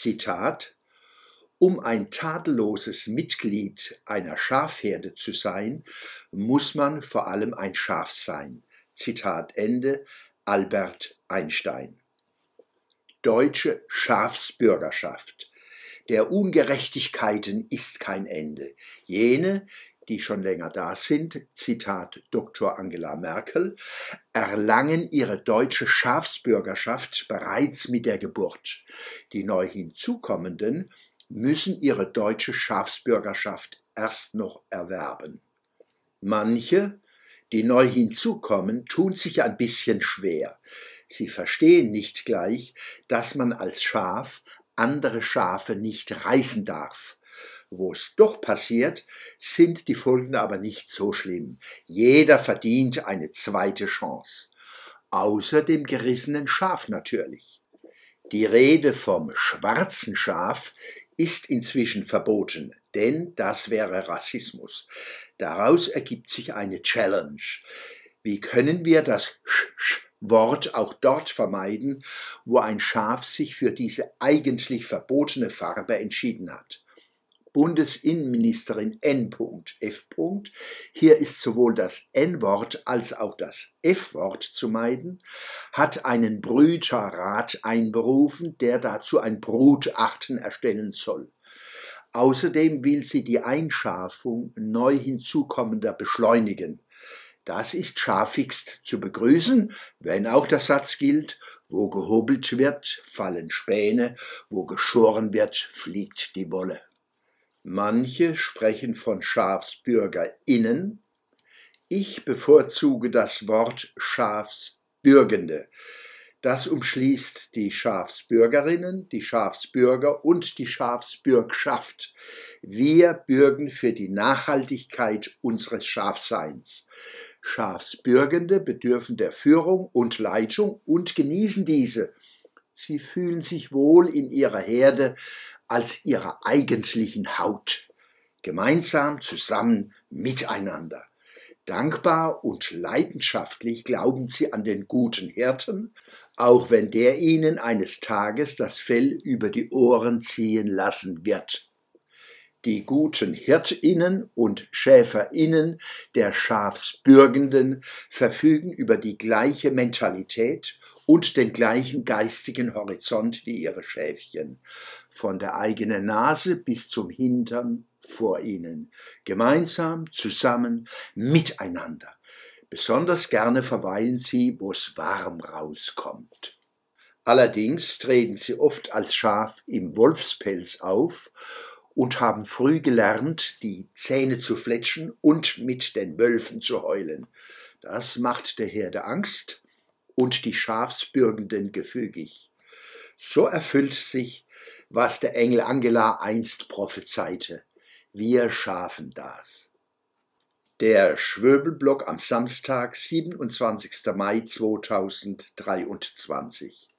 Zitat um ein tadelloses Mitglied einer Schafherde zu sein, muss man vor allem ein Schaf sein. Zitat Ende Albert Einstein. Deutsche Schafsbürgerschaft. Der Ungerechtigkeiten ist kein Ende. Jene, die schon länger da sind, Zitat Dr. Angela Merkel, erlangen ihre deutsche Schafsbürgerschaft bereits mit der Geburt. Die neu hinzukommenden müssen ihre deutsche Schafsbürgerschaft erst noch erwerben. Manche, die neu hinzukommen, tun sich ein bisschen schwer. Sie verstehen nicht gleich, dass man als Schaf andere Schafe nicht reißen darf. Wo es doch passiert, sind die Folgen aber nicht so schlimm. Jeder verdient eine zweite Chance. Außer dem gerissenen Schaf natürlich. Die Rede vom schwarzen Schaf ist inzwischen verboten, denn das wäre Rassismus. Daraus ergibt sich eine Challenge. Wie können wir das Sch Wort auch dort vermeiden, wo ein Schaf sich für diese eigentlich verbotene Farbe entschieden hat? Bundesinnenministerin N.F. Hier ist sowohl das N-Wort als auch das F-Wort zu meiden, hat einen Brüterrat einberufen, der dazu ein Brutachten erstellen soll. Außerdem will sie die Einschafung neu hinzukommender beschleunigen. Das ist scharfigst zu begrüßen, wenn auch der Satz gilt, wo gehobelt wird, fallen Späne, wo geschoren wird, fliegt die Wolle. Manche sprechen von SchafsbürgerInnen. Ich bevorzuge das Wort Schafsbürgende. Das umschließt die Schafsbürgerinnen, die Schafsbürger und die Schafsbürgschaft. Wir bürgen für die Nachhaltigkeit unseres Schafseins. Schafsbürgende bedürfen der Führung und Leitung und genießen diese. Sie fühlen sich wohl in ihrer Herde, als ihrer eigentlichen Haut. Gemeinsam, zusammen, miteinander. Dankbar und leidenschaftlich glauben sie an den guten Hirten, auch wenn der ihnen eines Tages das Fell über die Ohren ziehen lassen wird. Die guten Hirtinnen und Schäferinnen der Schafsbürgenden verfügen über die gleiche Mentalität und den gleichen geistigen Horizont wie ihre Schäfchen, von der eigenen Nase bis zum Hintern vor ihnen, gemeinsam, zusammen, miteinander. Besonders gerne verweilen sie, wo es warm rauskommt. Allerdings treten sie oft als Schaf im Wolfspelz auf und haben früh gelernt, die Zähne zu fletschen und mit den Wölfen zu heulen. Das macht der Herde Angst und die Schafsbürgenden gefügig. So erfüllt sich, was der Engel Angela einst prophezeite. Wir schaffen das. Der Schwöbelblock am Samstag, 27. Mai 2023.